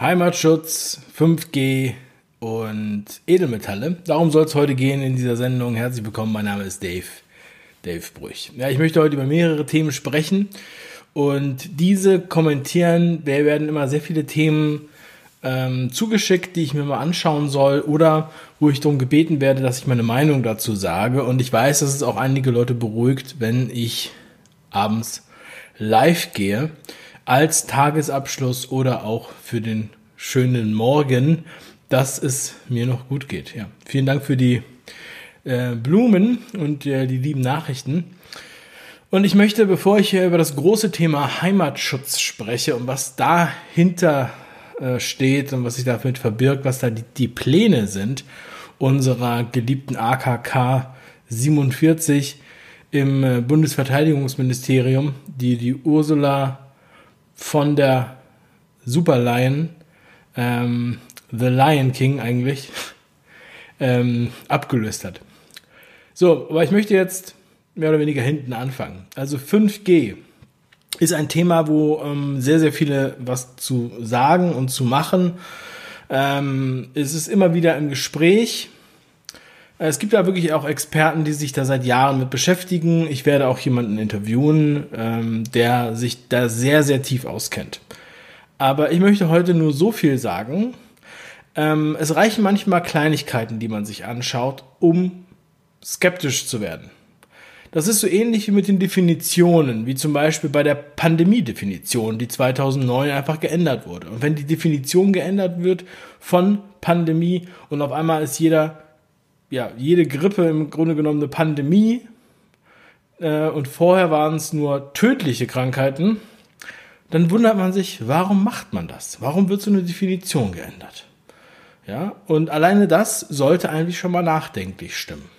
Heimatschutz, 5G und Edelmetalle. Darum soll es heute gehen in dieser Sendung. Herzlich willkommen, mein Name ist Dave, Dave Brüch. Ja, ich möchte heute über mehrere Themen sprechen und diese kommentieren. Wir werden immer sehr viele Themen ähm, zugeschickt, die ich mir mal anschauen soll oder wo ich darum gebeten werde, dass ich meine Meinung dazu sage. Und ich weiß, dass es auch einige Leute beruhigt, wenn ich abends live gehe als Tagesabschluss oder auch für den schönen Morgen, dass es mir noch gut geht. Ja, vielen Dank für die äh, Blumen und äh, die lieben Nachrichten. Und ich möchte, bevor ich über das große Thema Heimatschutz spreche und was dahinter äh, steht und was sich damit verbirgt, was da die, die Pläne sind, unserer geliebten AKK 47 im äh, Bundesverteidigungsministerium, die die Ursula von der Super Lion, ähm, The Lion King eigentlich, ähm, abgelöst hat. So, aber ich möchte jetzt mehr oder weniger hinten anfangen. Also 5G ist ein Thema, wo ähm, sehr, sehr viele was zu sagen und zu machen. Ähm, es ist immer wieder im Gespräch. Es gibt da wirklich auch Experten, die sich da seit Jahren mit beschäftigen. Ich werde auch jemanden interviewen, ähm, der sich da sehr, sehr tief auskennt. Aber ich möchte heute nur so viel sagen. Ähm, es reichen manchmal Kleinigkeiten, die man sich anschaut, um skeptisch zu werden. Das ist so ähnlich wie mit den Definitionen, wie zum Beispiel bei der Pandemie-Definition, die 2009 einfach geändert wurde. Und wenn die Definition geändert wird von Pandemie und auf einmal ist jeder ja, jede Grippe im Grunde genommen eine Pandemie äh, und vorher waren es nur tödliche Krankheiten, dann wundert man sich, warum macht man das? Warum wird so eine Definition geändert? Ja, und alleine das sollte eigentlich schon mal nachdenklich stimmen.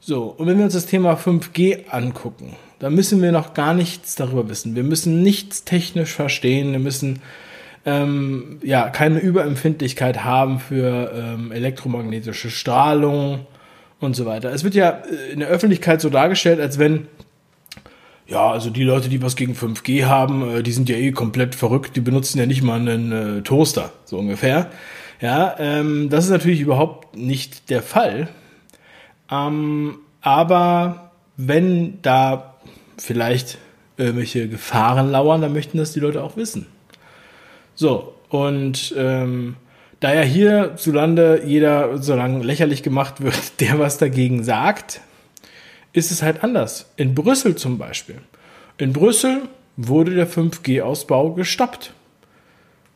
So, und wenn wir uns das Thema 5G angucken, dann müssen wir noch gar nichts darüber wissen. Wir müssen nichts technisch verstehen, wir müssen ähm, ja, keine Überempfindlichkeit haben für ähm, elektromagnetische Strahlung und so weiter. Es wird ja äh, in der Öffentlichkeit so dargestellt, als wenn, ja, also die Leute, die was gegen 5G haben, äh, die sind ja eh komplett verrückt, die benutzen ja nicht mal einen äh, Toaster, so ungefähr. Ja, ähm, das ist natürlich überhaupt nicht der Fall. Ähm, aber wenn da vielleicht irgendwelche Gefahren lauern, dann möchten das die Leute auch wissen. So, und ähm, da ja hierzulande jeder so lange lächerlich gemacht wird, der was dagegen sagt, ist es halt anders. In Brüssel zum Beispiel. In Brüssel wurde der 5G-Ausbau gestoppt.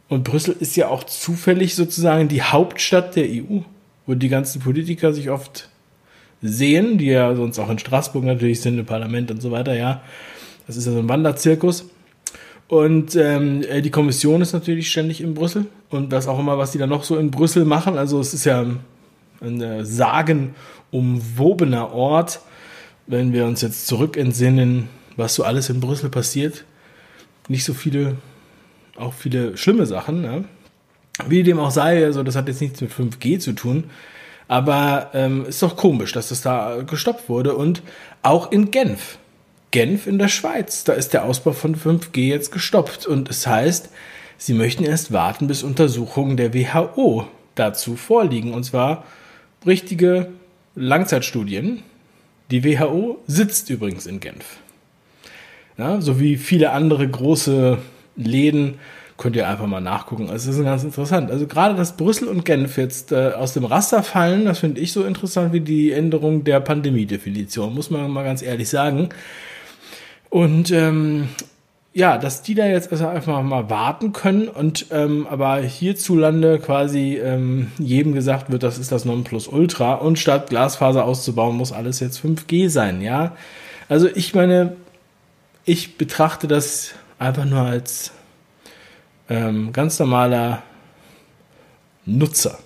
Und Brüssel ist ja auch zufällig sozusagen die Hauptstadt der EU, wo die ganzen Politiker sich oft sehen, die ja sonst auch in Straßburg natürlich sind, im Parlament und so weiter, ja. Das ist ja so ein Wanderzirkus. Und ähm, äh, die Kommission ist natürlich ständig in Brüssel und was auch immer, was die da noch so in Brüssel machen. Also es ist ja ein äh, sagenumwobener Ort, wenn wir uns jetzt zurück entsinnen, was so alles in Brüssel passiert. Nicht so viele, auch viele schlimme Sachen. Ne? Wie dem auch sei, also das hat jetzt nichts mit 5G zu tun. Aber ähm, ist doch komisch, dass das da gestoppt wurde. Und auch in Genf Genf in der Schweiz. Da ist der Ausbau von 5G jetzt gestoppt. Und es heißt, sie möchten erst warten, bis Untersuchungen der WHO dazu vorliegen. Und zwar richtige Langzeitstudien. Die WHO sitzt übrigens in Genf. Ja, so wie viele andere große Läden könnt ihr einfach mal nachgucken. Also das ist ganz interessant. Also gerade, dass Brüssel und Genf jetzt äh, aus dem Raster fallen, das finde ich so interessant wie die Änderung der Pandemiedefinition, muss man mal ganz ehrlich sagen. Und ähm, ja, dass die da jetzt also einfach mal warten können und ähm, aber hierzulande quasi ähm, jedem gesagt wird, das ist das Nonplusultra und statt Glasfaser auszubauen, muss alles jetzt 5G sein, ja. Also ich meine, ich betrachte das einfach nur als ähm, ganz normaler Nutzer,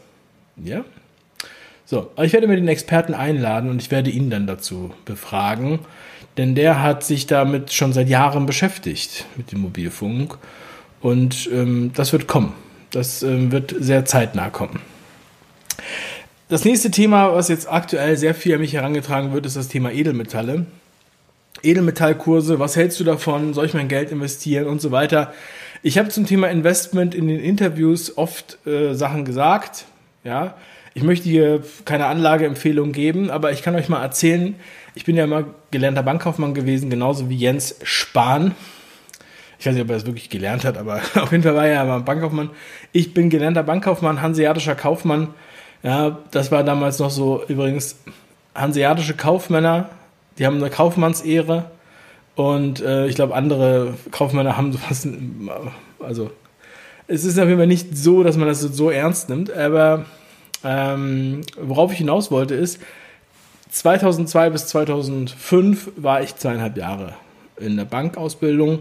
ja. So, ich werde mir den Experten einladen und ich werde ihn dann dazu befragen denn der hat sich damit schon seit Jahren beschäftigt, mit dem Mobilfunk. Und ähm, das wird kommen. Das ähm, wird sehr zeitnah kommen. Das nächste Thema, was jetzt aktuell sehr viel an mich herangetragen wird, ist das Thema Edelmetalle. Edelmetallkurse, was hältst du davon? Soll ich mein Geld investieren und so weiter? Ich habe zum Thema Investment in den Interviews oft äh, Sachen gesagt. Ja, ich möchte hier keine Anlageempfehlung geben, aber ich kann euch mal erzählen, ich bin ja immer gelernter Bankkaufmann gewesen, genauso wie Jens Spahn. Ich weiß nicht, ob er das wirklich gelernt hat, aber auf jeden Fall war er ja Bankkaufmann. Ich bin gelernter Bankkaufmann, hanseatischer Kaufmann. Ja, das war damals noch so, übrigens, hanseatische Kaufmänner, die haben eine Kaufmannsehre und äh, ich glaube, andere Kaufmänner haben sowas, also es ist auf jeden Fall nicht so, dass man das so ernst nimmt, aber ähm, worauf ich hinaus wollte ist, 2002 bis 2005 war ich zweieinhalb Jahre in der Bankausbildung.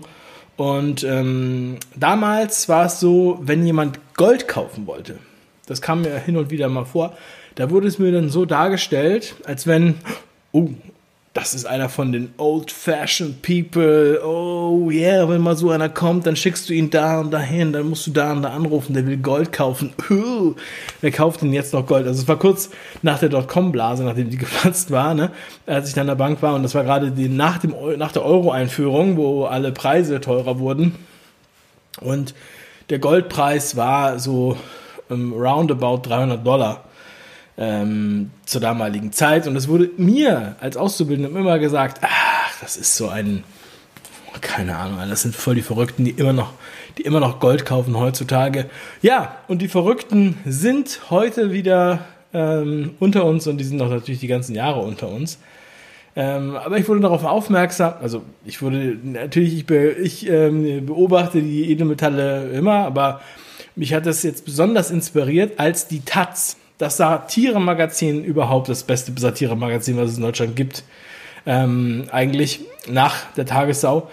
Und ähm, damals war es so, wenn jemand Gold kaufen wollte, das kam mir hin und wieder mal vor, da wurde es mir dann so dargestellt, als wenn, oh, das ist einer von den old-fashioned people. Oh yeah, wenn mal so einer kommt, dann schickst du ihn da und dahin, dann musst du da und da anrufen, der will Gold kaufen. Wer kauft denn jetzt noch Gold? Also es war kurz nach der Dotcom-Blase, nachdem die geplatzt war, ne, als ich dann in der Bank war und das war gerade die, nach, dem, nach der Euro-Einführung, wo alle Preise teurer wurden. Und der Goldpreis war so um, roundabout 300 Dollar ähm, zur damaligen Zeit. Und es wurde mir als Auszubildendem immer gesagt, ach, das ist so ein, keine Ahnung, das sind voll die Verrückten, die immer noch, die immer noch Gold kaufen heutzutage. Ja, und die Verrückten sind heute wieder ähm, unter uns und die sind auch natürlich die ganzen Jahre unter uns. Ähm, aber ich wurde darauf aufmerksam, also ich wurde natürlich, ich, be, ich ähm, beobachte die Edelmetalle immer, aber mich hat das jetzt besonders inspiriert, als die Taz das Satire-Magazin überhaupt, das beste Satire-Magazin, was es in Deutschland gibt, ähm, eigentlich nach der Tagessau.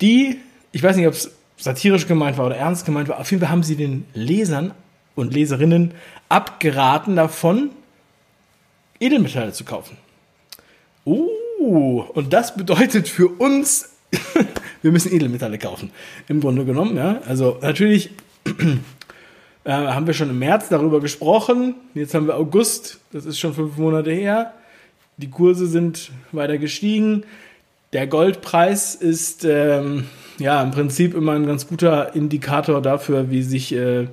Die, ich weiß nicht, ob es satirisch gemeint war oder ernst gemeint war, auf jeden Fall haben sie den Lesern und Leserinnen abgeraten davon, Edelmetalle zu kaufen. Uh, und das bedeutet für uns, wir müssen Edelmetalle kaufen. Im Grunde genommen, ja. Also natürlich äh, haben wir schon im März darüber gesprochen. Jetzt haben wir August, das ist schon fünf Monate her. Die Kurse sind weiter gestiegen. Der Goldpreis ist ähm, ja im Prinzip immer ein ganz guter Indikator dafür, wie sich, äh,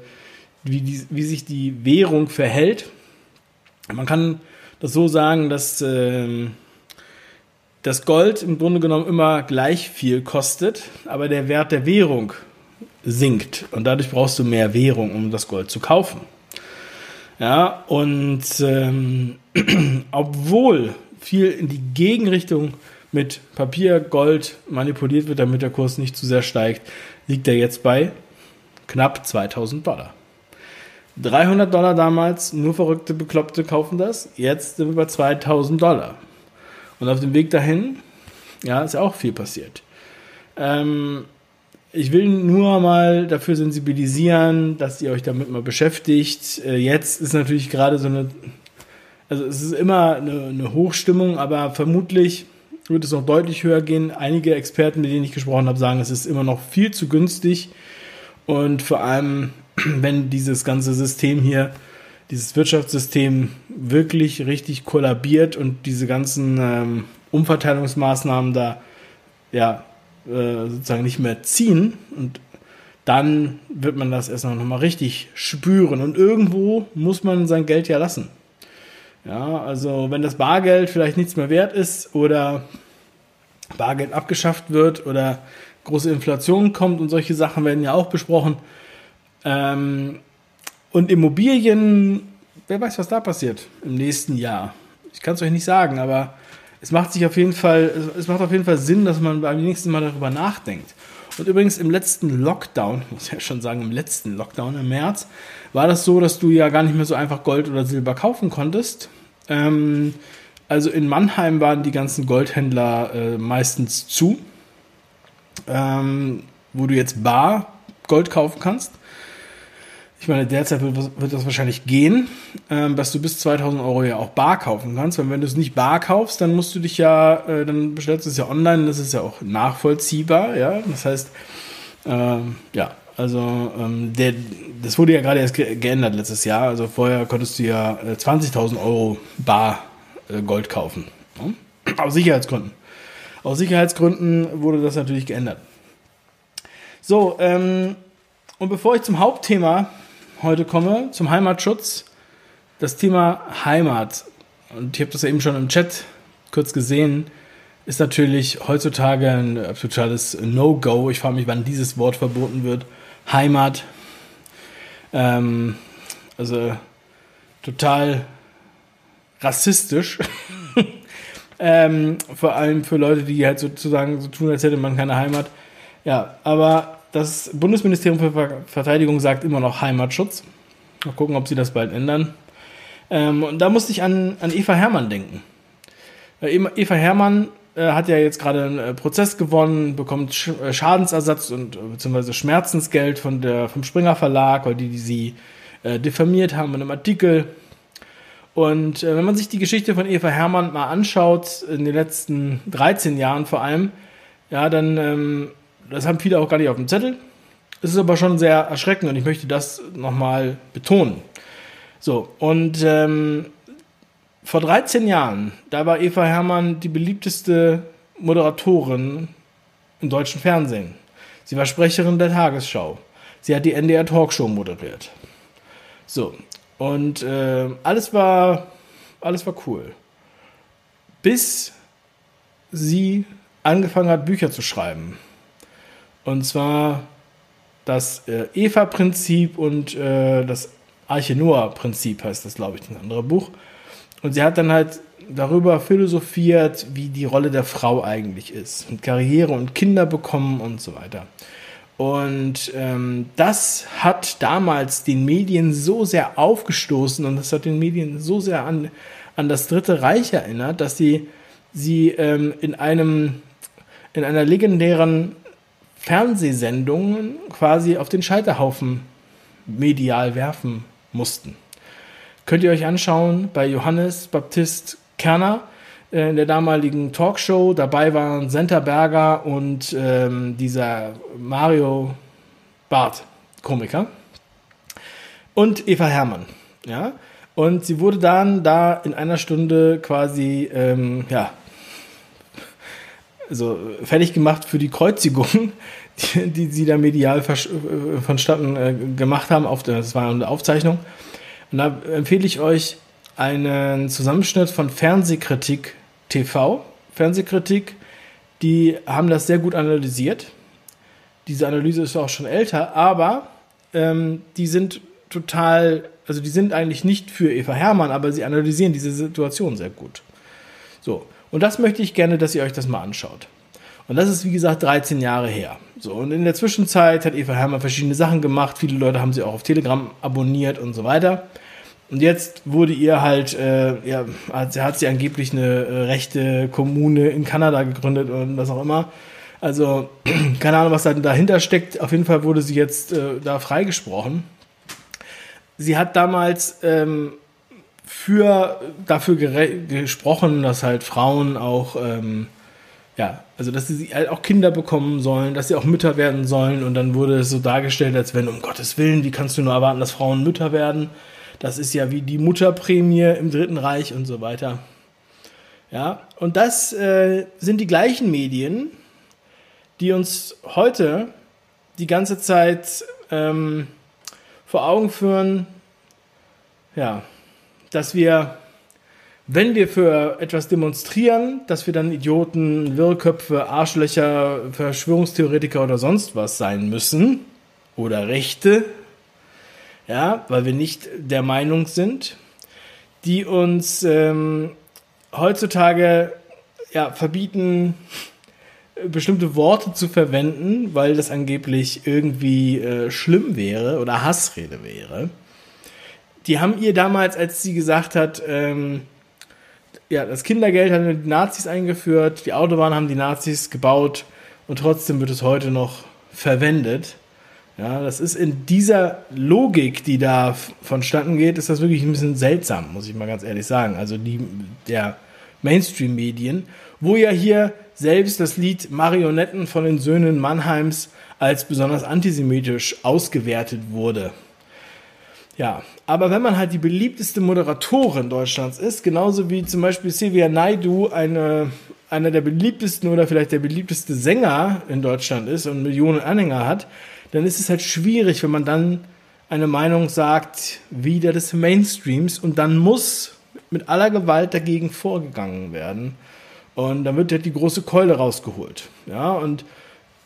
wie, die, wie sich die Währung verhält. Man kann das so sagen, dass äh, das Gold im Grunde genommen immer gleich viel kostet, aber der Wert der Währung sinkt. Und dadurch brauchst du mehr Währung, um das Gold zu kaufen. Ja, und ähm, obwohl viel in die Gegenrichtung mit Papier, Gold manipuliert wird, damit der Kurs nicht zu sehr steigt, liegt er jetzt bei knapp 2000 Dollar. 300 Dollar damals, nur verrückte Bekloppte kaufen das. Jetzt sind wir bei 2000 Dollar. Und auf dem Weg dahin, ja, ist ja auch viel passiert. Ähm, ich will nur mal dafür sensibilisieren, dass ihr euch damit mal beschäftigt. Äh, jetzt ist natürlich gerade so eine, also es ist immer eine, eine, Hochstimmung, aber vermutlich wird es noch deutlich höher gehen. Einige Experten, mit denen ich gesprochen habe, sagen, es ist immer noch viel zu günstig. Und vor allem, wenn dieses ganze System hier, dieses Wirtschaftssystem wirklich richtig kollabiert und diese ganzen ähm, Umverteilungsmaßnahmen da ja, äh, sozusagen nicht mehr ziehen und dann wird man das erst noch mal richtig spüren und irgendwo muss man sein Geld ja lassen. Ja, also wenn das Bargeld vielleicht nichts mehr wert ist oder Bargeld abgeschafft wird oder große Inflation kommt und solche Sachen werden ja auch besprochen. Ähm, und Immobilien, wer weiß, was da passiert im nächsten Jahr. Ich kann es euch nicht sagen, aber es macht sich auf jeden Fall, es macht auf jeden Fall Sinn, dass man beim nächsten Mal darüber nachdenkt. Und übrigens im letzten Lockdown, muss ich ja schon sagen, im letzten Lockdown im März, war das so, dass du ja gar nicht mehr so einfach Gold oder Silber kaufen konntest. Ähm, also in Mannheim waren die ganzen Goldhändler äh, meistens zu, ähm, wo du jetzt bar Gold kaufen kannst. Ich meine, derzeit wird, wird das wahrscheinlich gehen, ähm, dass du bis 2000 Euro ja auch bar kaufen kannst. Weil wenn du es nicht bar kaufst, dann musst du dich ja, äh, dann bestellst du es ja online. Das ist ja auch nachvollziehbar. Ja, das heißt, ähm, ja, also ähm, der, das wurde ja gerade erst ge geändert letztes Jahr. Also vorher konntest du ja äh, 20.000 Euro bar äh, Gold kaufen. Ja? Aus Sicherheitsgründen. Aus Sicherheitsgründen wurde das natürlich geändert. So, ähm, und bevor ich zum Hauptthema heute komme, zum Heimatschutz, das Thema Heimat, und ich habe das ja eben schon im Chat kurz gesehen, ist natürlich heutzutage ein totales No-Go. Ich frage mich, wann dieses Wort verboten wird. Heimat. Ähm, also total rassistisch. ähm, vor allem für Leute, die halt sozusagen so tun, als hätte man keine Heimat. Ja, aber das Bundesministerium für Verteidigung sagt immer noch Heimatschutz. Mal gucken, ob sie das bald ändern. Ähm, und da musste ich an, an Eva Hermann denken. Eva Hermann äh, hat ja jetzt gerade einen äh, Prozess gewonnen, bekommt Sch äh, Schadensersatz und äh, beziehungsweise Schmerzensgeld von der, vom Springer Verlag, weil die, die sie äh, diffamiert haben in einem Artikel. Und äh, wenn man sich die Geschichte von Eva Hermann mal anschaut, in den letzten 13 Jahren vor allem, ja, dann, ähm, das haben viele auch gar nicht auf dem Zettel. Es ist aber schon sehr erschreckend und ich möchte das nochmal betonen. So, und ähm, vor 13 Jahren, da war Eva Hermann die beliebteste Moderatorin im deutschen Fernsehen. Sie war Sprecherin der Tagesschau. Sie hat die NDR Talkshow moderiert. So, und äh, alles war alles war cool. Bis sie angefangen hat, Bücher zu schreiben. Und zwar das äh, Eva-Prinzip und äh, das Arche Noah-Prinzip heißt das, glaube ich, ein anderes Buch. Und sie hat dann halt darüber philosophiert, wie die Rolle der Frau eigentlich ist. Und Karriere und Kinder bekommen und so weiter. Und ähm, das hat damals den Medien so sehr aufgestoßen und das hat den Medien so sehr an, an das Dritte Reich erinnert, dass sie sie ähm, in einem in einer legendären Fernsehsendung quasi auf den Scheiterhaufen medial werfen mussten. Könnt ihr euch anschauen bei Johannes Baptist Kerner äh, in der damaligen Talkshow. Dabei waren Senta Berger und ähm, dieser Mario Barth, Komiker. Und Eva Hermann. Ja? Und sie wurde dann da in einer Stunde quasi, ähm, ja, also fertig gemacht für die Kreuzigung, die, die sie da medial äh, vonstatten äh, gemacht haben. Auf, das war eine Aufzeichnung. Und da empfehle ich euch einen Zusammenschnitt von Fernsehkritik TV. Fernsehkritik, die haben das sehr gut analysiert. Diese Analyse ist auch schon älter, aber ähm, die sind total, also die sind eigentlich nicht für Eva Hermann, aber sie analysieren diese Situation sehr gut. So, und das möchte ich gerne, dass ihr euch das mal anschaut. Und das ist, wie gesagt, 13 Jahre her. So, und in der Zwischenzeit hat Eva Hermann verschiedene Sachen gemacht. Viele Leute haben sie auch auf Telegram abonniert und so weiter. Und jetzt wurde ihr halt, äh, ja, hat sie angeblich eine äh, rechte Kommune in Kanada gegründet und was auch immer. Also, keine Ahnung, was da dahinter steckt. Auf jeden Fall wurde sie jetzt äh, da freigesprochen. Sie hat damals ähm, für, dafür gesprochen, dass halt Frauen auch ähm, ja, also dass sie halt auch Kinder bekommen sollen, dass sie auch Mütter werden sollen und dann wurde es so dargestellt, als wenn, um Gottes Willen, wie kannst du nur erwarten, dass Frauen Mütter werden? Das ist ja wie die Mutterprämie im Dritten Reich und so weiter. Ja, und das äh, sind die gleichen Medien, die uns heute die ganze Zeit ähm, vor Augen führen, ja, dass wir wenn wir für etwas demonstrieren, dass wir dann Idioten, Wirrköpfe, Arschlöcher, Verschwörungstheoretiker oder sonst was sein müssen oder Rechte, ja, weil wir nicht der Meinung sind, die uns ähm, heutzutage ja, verbieten, bestimmte Worte zu verwenden, weil das angeblich irgendwie äh, schlimm wäre oder Hassrede wäre. Die haben ihr damals, als sie gesagt hat, ähm, ja, das Kindergeld haben die Nazis eingeführt, die Autobahn haben die Nazis gebaut und trotzdem wird es heute noch verwendet. Ja, das ist in dieser Logik, die da vonstatten geht, ist das wirklich ein bisschen seltsam, muss ich mal ganz ehrlich sagen. Also die, der Mainstream-Medien, wo ja hier selbst das Lied Marionetten von den Söhnen Mannheims als besonders antisemitisch ausgewertet wurde. Ja, aber wenn man halt die beliebteste Moderatorin Deutschlands ist, genauso wie zum Beispiel Silvia Naidu eine, einer der beliebtesten oder vielleicht der beliebteste Sänger in Deutschland ist und Millionen Anhänger hat, dann ist es halt schwierig, wenn man dann eine Meinung sagt, wie der des Mainstreams und dann muss mit aller Gewalt dagegen vorgegangen werden. Und dann wird halt die große Keule rausgeholt. Ja, und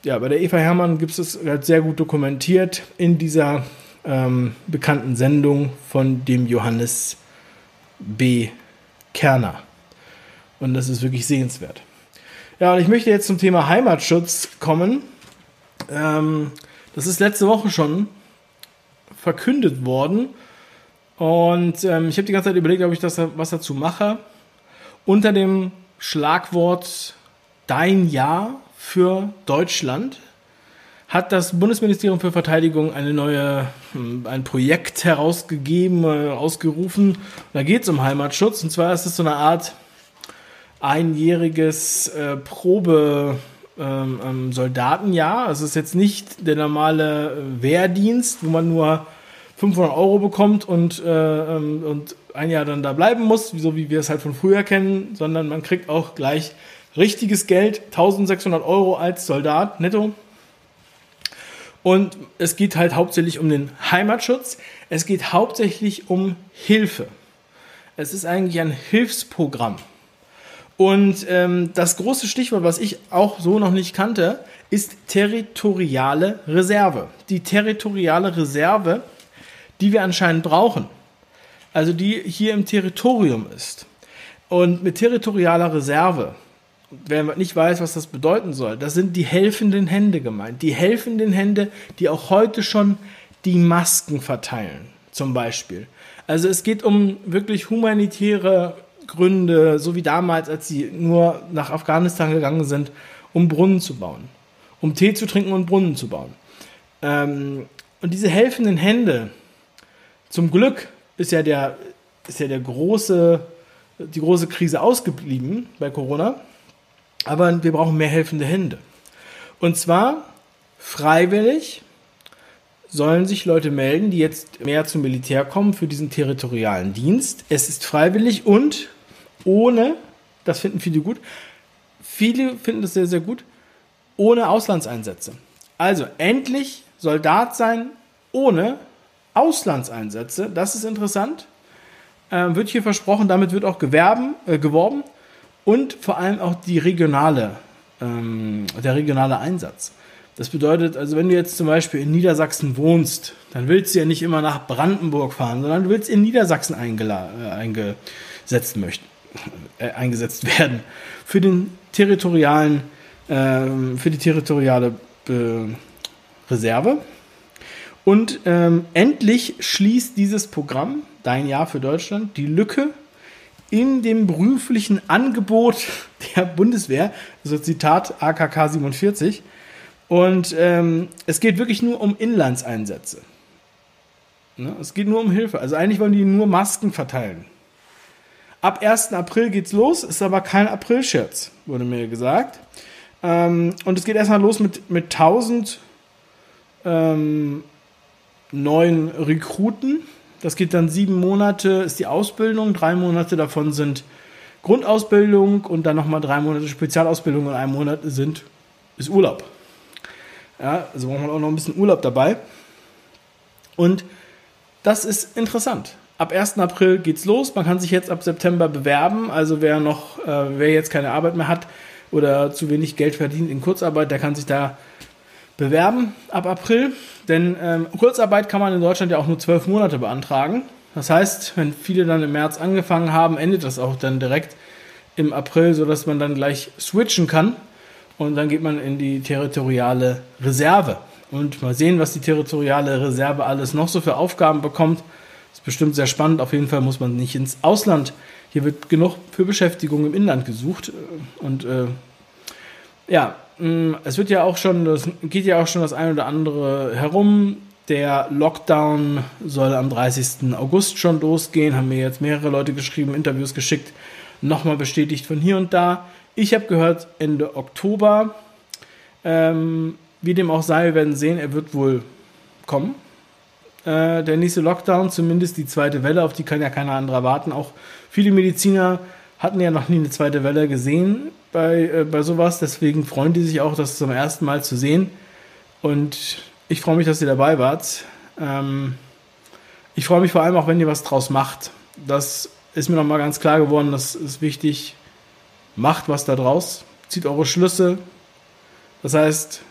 ja, bei der Eva Hermann gibt es halt sehr gut dokumentiert in dieser ähm, bekannten Sendung von dem Johannes B. Kerner. Und das ist wirklich sehenswert. Ja, und ich möchte jetzt zum Thema Heimatschutz kommen. Ähm, das ist letzte Woche schon verkündet worden. Und ähm, ich habe die ganze Zeit überlegt, ob ich das was dazu mache. Unter dem Schlagwort Dein Ja für Deutschland hat das Bundesministerium für Verteidigung eine neue, hm, ein Projekt herausgegeben, äh, ausgerufen. Da geht es um Heimatschutz. Und zwar ist es so eine Art einjähriges äh, Probe ähm, ähm, Soldatenjahr. Also es ist jetzt nicht der normale äh, Wehrdienst, wo man nur 500 Euro bekommt und, äh, ähm, und ein Jahr dann da bleiben muss, so wie wir es halt von früher kennen, sondern man kriegt auch gleich richtiges Geld, 1600 Euro als Soldat netto. Und es geht halt hauptsächlich um den Heimatschutz. Es geht hauptsächlich um Hilfe. Es ist eigentlich ein Hilfsprogramm. Und ähm, das große Stichwort, was ich auch so noch nicht kannte, ist territoriale Reserve. Die territoriale Reserve, die wir anscheinend brauchen. Also die hier im Territorium ist. Und mit territorialer Reserve, wer nicht weiß, was das bedeuten soll, das sind die helfenden Hände gemeint. Die helfenden Hände, die auch heute schon die Masken verteilen, zum Beispiel. Also es geht um wirklich humanitäre Gründe, so wie damals, als sie nur nach Afghanistan gegangen sind, um Brunnen zu bauen, um Tee zu trinken und Brunnen zu bauen. Ähm, und diese helfenden Hände, zum Glück ist ja der, ist ja der große, die große Krise ausgeblieben bei Corona, aber wir brauchen mehr helfende Hände. Und zwar freiwillig sollen sich Leute melden, die jetzt mehr zum Militär kommen für diesen territorialen Dienst. Es ist freiwillig und ohne, das finden viele gut, viele finden das sehr, sehr gut, ohne Auslandseinsätze. Also endlich Soldat sein ohne Auslandseinsätze. Das ist interessant. Ähm, wird hier versprochen, damit wird auch gewerben, äh, geworben und vor allem auch die regionale, ähm, der regionale Einsatz. Das bedeutet, also wenn du jetzt zum Beispiel in Niedersachsen wohnst, dann willst du ja nicht immer nach Brandenburg fahren, sondern du willst in Niedersachsen äh, eingesetzt möchten äh, eingesetzt werden für den territorialen, äh, für die territoriale äh, Reserve. Und ähm, endlich schließt dieses Programm, Dein Jahr für Deutschland, die Lücke in dem beruflichen Angebot der Bundeswehr, also Zitat AKK 47. Und ähm, es geht wirklich nur um Inlandseinsätze. Ne? Es geht nur um Hilfe. Also eigentlich wollen die nur Masken verteilen. Ab 1. April geht's los, ist aber kein April-Scherz, wurde mir gesagt. Ähm, und es geht erstmal los mit, mit 1000 ähm, neuen Rekruten. Das geht dann sieben Monate, ist die Ausbildung. Drei Monate davon sind Grundausbildung und dann nochmal drei Monate Spezialausbildung und ein Monat sind, ist Urlaub. Ja, also braucht man auch noch ein bisschen Urlaub dabei. Und das ist interessant ab 1. April geht's los. Man kann sich jetzt ab September bewerben. Also wer noch, äh, wer jetzt keine Arbeit mehr hat oder zu wenig Geld verdient in Kurzarbeit, der kann sich da bewerben ab April. Denn ähm, Kurzarbeit kann man in Deutschland ja auch nur zwölf Monate beantragen. Das heißt, wenn viele dann im März angefangen haben, endet das auch dann direkt im April, sodass man dann gleich switchen kann. Und dann geht man in die territoriale Reserve. Und mal sehen, was die territoriale Reserve alles noch so für Aufgaben bekommt bestimmt sehr spannend. Auf jeden Fall muss man nicht ins Ausland. Hier wird genug für Beschäftigung im Inland gesucht. Und äh, ja, es wird ja auch schon, das geht ja auch schon das eine oder andere herum. Der Lockdown soll am 30. August schon losgehen. Haben mir jetzt mehrere Leute geschrieben, Interviews geschickt, nochmal bestätigt von hier und da. Ich habe gehört Ende Oktober. Ähm, wie dem auch sei, wir werden sehen, er wird wohl kommen äh, der nächste Lockdown, zumindest die zweite Welle, auf die kann ja keiner anderer warten. Auch viele Mediziner hatten ja noch nie eine zweite Welle gesehen. Bei, äh, bei sowas. Deswegen freuen die sich auch, das zum ersten Mal zu sehen. Und ich freue mich, dass ihr dabei wart. Ähm, ich freue mich vor allem auch, wenn ihr was draus macht. Das ist mir nochmal ganz klar geworden, das ist wichtig. Macht was da draus, zieht eure Schlüsse. Das heißt,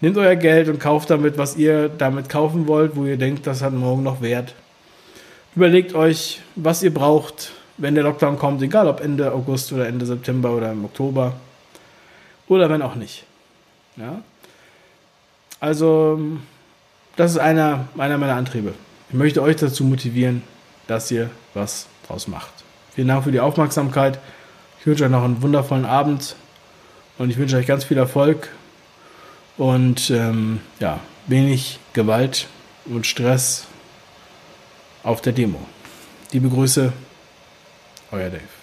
nehmt euer Geld und kauft damit, was ihr damit kaufen wollt, wo ihr denkt, das hat morgen noch Wert. Überlegt euch, was ihr braucht, wenn der Lockdown kommt, egal ob Ende August oder Ende September oder im Oktober. Oder wenn auch nicht. Ja? Also, das ist einer, einer meiner Antriebe. Ich möchte euch dazu motivieren, dass ihr was draus macht. Vielen Dank für die Aufmerksamkeit. Ich wünsche euch noch einen wundervollen Abend und ich wünsche euch ganz viel Erfolg und ähm, ja, wenig Gewalt und Stress auf der Demo. Liebe Grüße, Oh, euer Dave.